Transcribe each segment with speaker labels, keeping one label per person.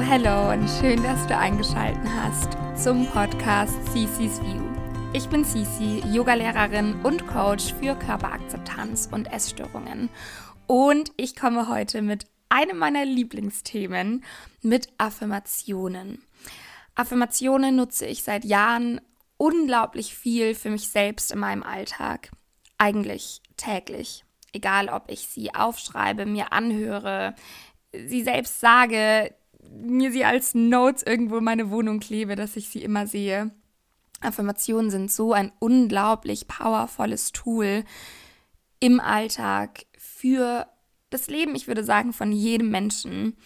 Speaker 1: Hello und schön, dass du eingeschaltet hast zum Podcast Cici's View. Ich bin Cici, Yogalehrerin und Coach für Körperakzeptanz und Essstörungen. Und ich komme heute mit einem meiner Lieblingsthemen, mit Affirmationen. Affirmationen nutze ich seit Jahren unglaublich viel für mich selbst in meinem Alltag. Eigentlich täglich. Egal, ob ich sie aufschreibe, mir anhöre, sie selbst sage, mir sie als Notes irgendwo in meine Wohnung klebe, dass ich sie immer sehe. Affirmationen sind so ein unglaublich powervolles Tool im Alltag für das Leben, ich würde sagen, von jedem Menschen.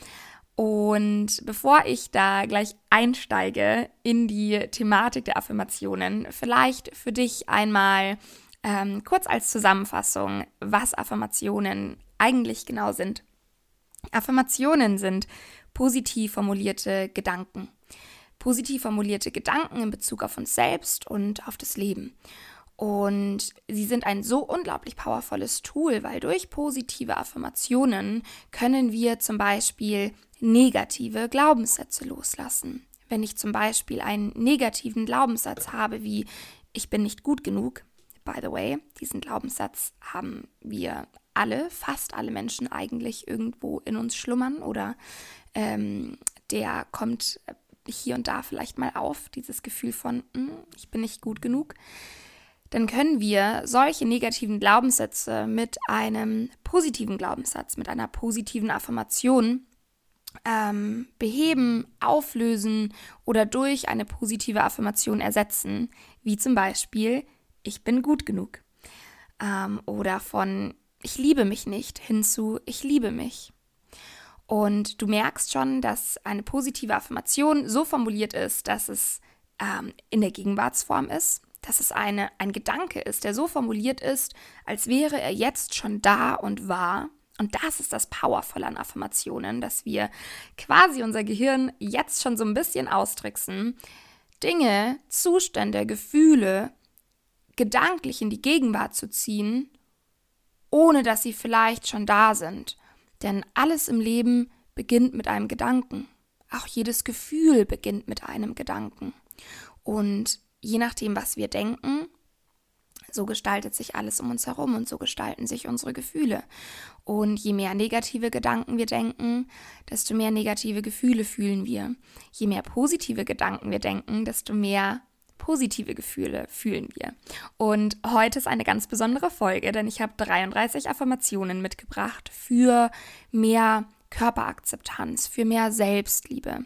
Speaker 1: Und bevor ich da gleich einsteige in die Thematik der Affirmationen, vielleicht für dich einmal ähm, kurz als Zusammenfassung, was Affirmationen eigentlich genau sind. Affirmationen sind positiv formulierte Gedanken. Positiv formulierte Gedanken in Bezug auf uns selbst und auf das Leben. Und sie sind ein so unglaublich powervolles Tool, weil durch positive Affirmationen können wir zum Beispiel negative Glaubenssätze loslassen. Wenn ich zum Beispiel einen negativen Glaubenssatz habe, wie ich bin nicht gut genug, by the way, diesen Glaubenssatz haben wir alle, fast alle Menschen eigentlich irgendwo in uns schlummern oder ähm, der kommt hier und da vielleicht mal auf, dieses Gefühl von, hm, ich bin nicht gut genug, dann können wir solche negativen Glaubenssätze mit einem positiven Glaubenssatz, mit einer positiven Affirmation ähm, beheben, auflösen oder durch eine positive Affirmation ersetzen, wie zum Beispiel, ich bin gut genug. Ähm, oder von ich liebe mich nicht hinzu, ich liebe mich. Und du merkst schon, dass eine positive Affirmation so formuliert ist, dass es ähm, in der Gegenwartsform ist, dass es eine, ein Gedanke ist, der so formuliert ist, als wäre er jetzt schon da und wahr. Und das ist das Powervolle an Affirmationen, dass wir quasi unser Gehirn jetzt schon so ein bisschen austricksen, Dinge, Zustände, Gefühle gedanklich in die Gegenwart zu ziehen ohne dass sie vielleicht schon da sind. Denn alles im Leben beginnt mit einem Gedanken. Auch jedes Gefühl beginnt mit einem Gedanken. Und je nachdem, was wir denken, so gestaltet sich alles um uns herum und so gestalten sich unsere Gefühle. Und je mehr negative Gedanken wir denken, desto mehr negative Gefühle fühlen wir. Je mehr positive Gedanken wir denken, desto mehr positive Gefühle fühlen wir. Und heute ist eine ganz besondere Folge, denn ich habe 33 Affirmationen mitgebracht für mehr Körperakzeptanz, für mehr Selbstliebe.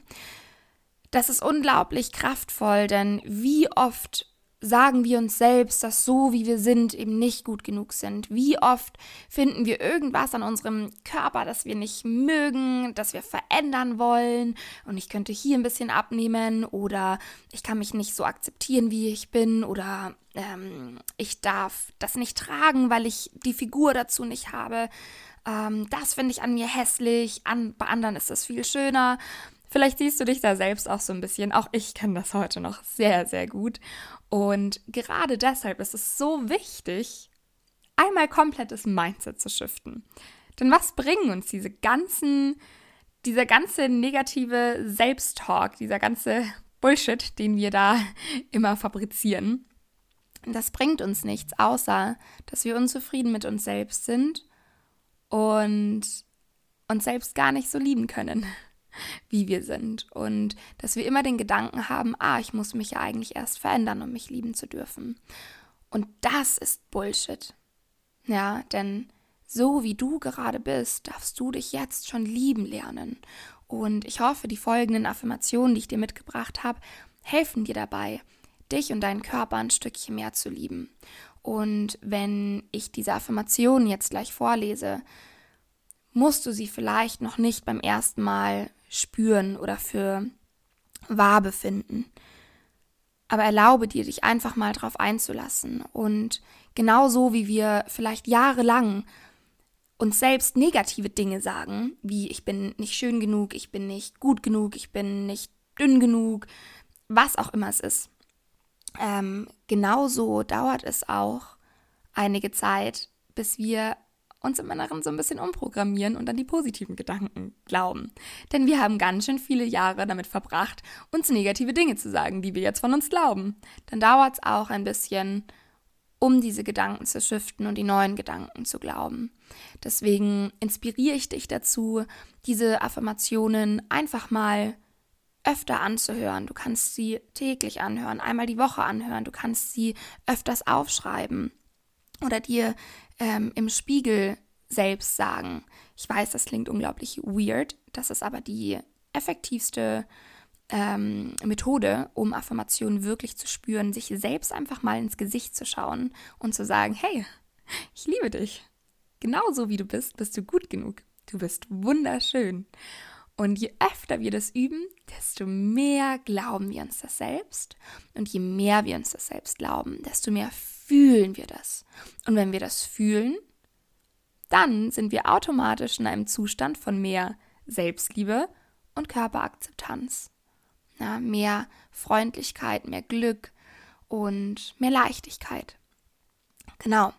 Speaker 1: Das ist unglaublich kraftvoll, denn wie oft sagen wir uns selbst, dass so wie wir sind eben nicht gut genug sind? Wie oft finden wir irgendwas an unserem Körper, das wir nicht mögen, das wir verändern wollen und ich könnte hier ein bisschen abnehmen oder ich kann mich nicht so akzeptieren, wie ich bin oder ähm, ich darf das nicht tragen, weil ich die Figur dazu nicht habe. Ähm, das finde ich an mir hässlich, an, bei anderen ist das viel schöner. Vielleicht siehst du dich da selbst auch so ein bisschen. Auch ich kenne das heute noch sehr, sehr gut. Und gerade deshalb ist es so wichtig, einmal komplettes Mindset zu shiften. Denn was bringen uns diese ganzen, dieser ganze negative Selbsttalk, dieser ganze Bullshit, den wir da immer fabrizieren? Das bringt uns nichts, außer dass wir unzufrieden mit uns selbst sind und uns selbst gar nicht so lieben können wie wir sind. Und dass wir immer den Gedanken haben, ah, ich muss mich ja eigentlich erst verändern, um mich lieben zu dürfen. Und das ist Bullshit. Ja, denn so wie du gerade bist, darfst du dich jetzt schon lieben lernen. Und ich hoffe, die folgenden Affirmationen, die ich dir mitgebracht habe, helfen dir dabei, dich und deinen Körper ein Stückchen mehr zu lieben. Und wenn ich diese Affirmationen jetzt gleich vorlese, musst du sie vielleicht noch nicht beim ersten Mal spüren oder für wahr befinden. Aber erlaube dir, dich einfach mal drauf einzulassen. Und genauso wie wir vielleicht jahrelang uns selbst negative Dinge sagen, wie ich bin nicht schön genug, ich bin nicht gut genug, ich bin nicht dünn genug, was auch immer es ist. Ähm, genauso dauert es auch einige Zeit, bis wir uns im Inneren so ein bisschen umprogrammieren und an die positiven Gedanken glauben. Denn wir haben ganz schön viele Jahre damit verbracht, uns negative Dinge zu sagen, die wir jetzt von uns glauben. Dann dauert es auch ein bisschen, um diese Gedanken zu shiften und die neuen Gedanken zu glauben. Deswegen inspiriere ich dich dazu, diese Affirmationen einfach mal öfter anzuhören. Du kannst sie täglich anhören, einmal die Woche anhören. Du kannst sie öfters aufschreiben oder dir ähm, im Spiegel selbst sagen. Ich weiß, das klingt unglaublich weird. Das ist aber die effektivste ähm, Methode, um Affirmationen wirklich zu spüren, sich selbst einfach mal ins Gesicht zu schauen und zu sagen, hey, ich liebe dich. Genauso wie du bist, bist du gut genug. Du bist wunderschön. Und je öfter wir das üben, desto mehr glauben wir uns das selbst. Und je mehr wir uns das selbst glauben, desto mehr fühlen wir das. Und wenn wir das fühlen, dann sind wir automatisch in einem Zustand von mehr Selbstliebe und Körperakzeptanz. Ja, mehr Freundlichkeit, mehr Glück und mehr Leichtigkeit. Genau.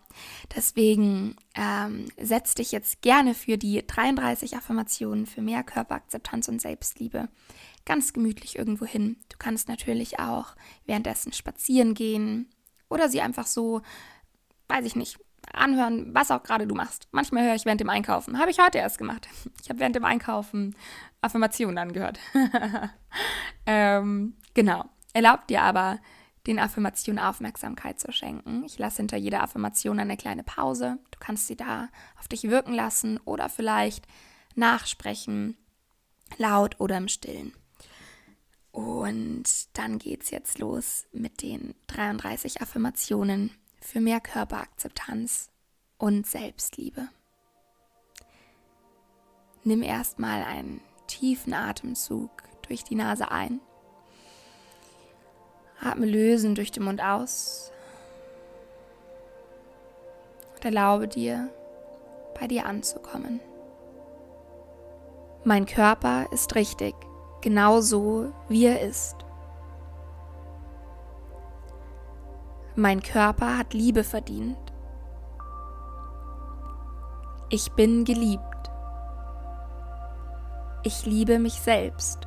Speaker 1: Deswegen ähm, setz dich jetzt gerne für die 33 Affirmationen für mehr Körperakzeptanz und Selbstliebe ganz gemütlich irgendwo hin. Du kannst natürlich auch währenddessen spazieren gehen oder sie einfach so, weiß ich nicht, anhören, was auch gerade du machst. Manchmal höre ich während dem Einkaufen. Habe ich heute erst gemacht. Ich habe während dem Einkaufen Affirmationen angehört. ähm, genau. Erlaubt dir aber, den Affirmationen Aufmerksamkeit zu schenken. Ich lasse hinter jeder Affirmation eine kleine Pause. Du kannst sie da auf dich wirken lassen oder vielleicht nachsprechen, laut oder im Stillen. Und dann geht's jetzt los mit den 33 Affirmationen für mehr Körperakzeptanz und Selbstliebe. Nimm erstmal einen tiefen Atemzug durch die Nase ein Atme lösen durch den Mund aus und erlaube dir, bei dir anzukommen. Mein Körper ist richtig, genau so, wie er ist. Mein Körper hat Liebe verdient. Ich bin geliebt. Ich liebe mich selbst.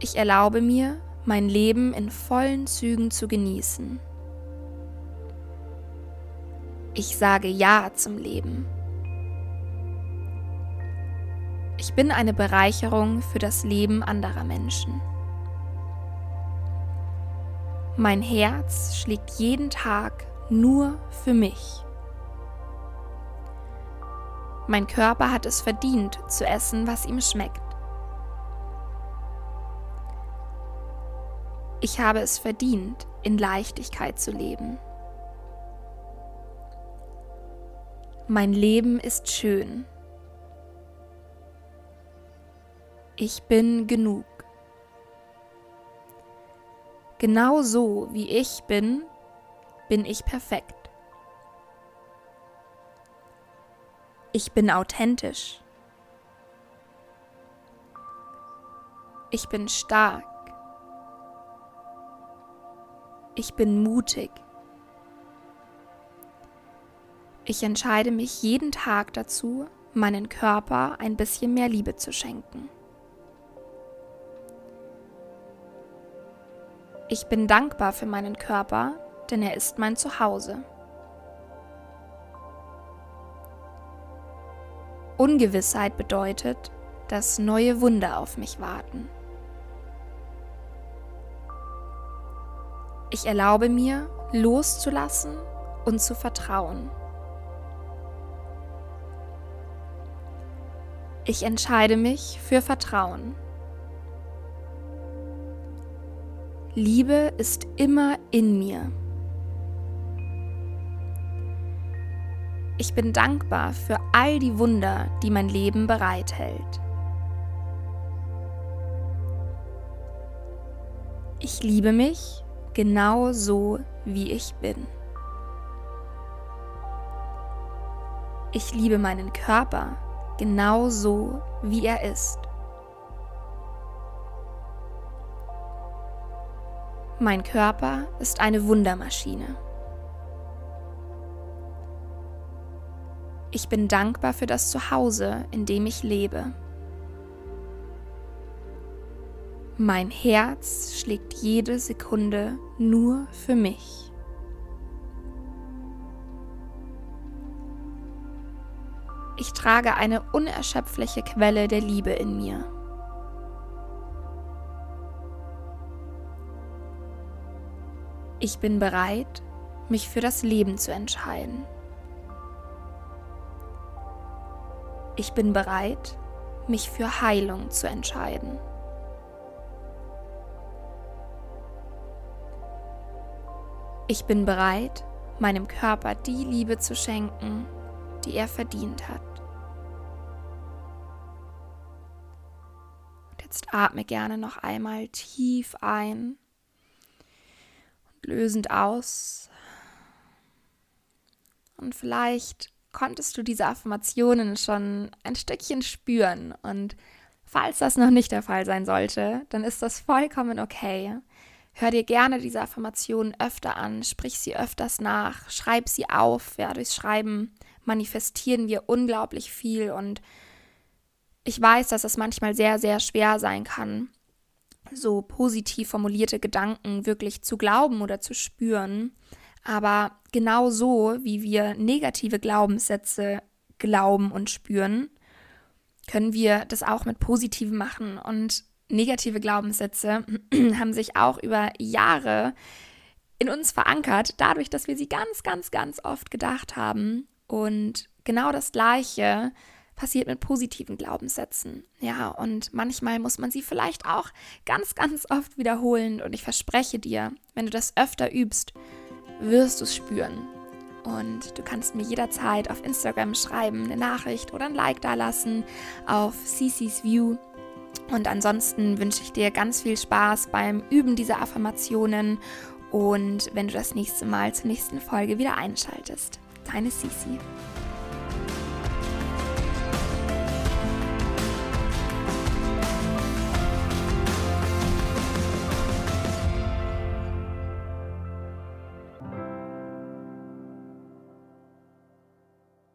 Speaker 1: Ich erlaube mir, mein Leben in vollen Zügen zu genießen. Ich sage Ja zum Leben. Ich bin eine Bereicherung für das Leben anderer Menschen. Mein Herz schlägt jeden Tag nur für mich. Mein Körper hat es verdient zu essen, was ihm schmeckt. Ich habe es verdient, in Leichtigkeit zu leben. Mein Leben ist schön. Ich bin genug. Genau so wie ich bin, bin ich perfekt. Ich bin authentisch. Ich bin stark. Ich bin mutig. Ich entscheide mich jeden Tag dazu, meinen Körper ein bisschen mehr Liebe zu schenken. Ich bin dankbar für meinen Körper, denn er ist mein Zuhause. Ungewissheit bedeutet, dass neue Wunder auf mich warten. Ich erlaube mir, loszulassen und zu vertrauen. Ich entscheide mich für Vertrauen. Liebe ist immer in mir. Ich bin dankbar für all die Wunder, die mein Leben bereithält. Ich liebe mich genau so, wie ich bin. Ich liebe meinen Körper genau so, wie er ist. Mein Körper ist eine Wundermaschine. Ich bin dankbar für das Zuhause, in dem ich lebe. Mein Herz schlägt jede Sekunde nur für mich. Ich trage eine unerschöpfliche Quelle der Liebe in mir. Ich bin bereit, mich für das Leben zu entscheiden. Ich bin bereit, mich für Heilung zu entscheiden. Ich bin bereit, meinem Körper die Liebe zu schenken, die er verdient hat. Und jetzt atme gerne noch einmal tief ein lösend aus. Und vielleicht konntest du diese Affirmationen schon ein Stückchen spüren. Und falls das noch nicht der Fall sein sollte, dann ist das vollkommen okay. Hör dir gerne diese Affirmationen öfter an, sprich sie öfters nach, schreib sie auf. Ja, durchs Schreiben manifestieren wir unglaublich viel und ich weiß, dass es manchmal sehr, sehr schwer sein kann, so positiv formulierte Gedanken wirklich zu glauben oder zu spüren. Aber genau so, wie wir negative Glaubenssätze glauben und spüren, können wir das auch mit positiven machen. Und negative Glaubenssätze haben sich auch über Jahre in uns verankert, dadurch, dass wir sie ganz, ganz, ganz oft gedacht haben. Und genau das Gleiche passiert mit positiven Glaubenssätzen. Ja, und manchmal muss man sie vielleicht auch ganz, ganz oft wiederholen. Und ich verspreche dir, wenn du das öfter übst, wirst du es spüren. Und du kannst mir jederzeit auf Instagram schreiben, eine Nachricht oder ein Like da lassen auf CC's View. Und ansonsten wünsche ich dir ganz viel Spaß beim Üben dieser Affirmationen und wenn du das nächste Mal zur nächsten Folge wieder einschaltest. Deine Cici.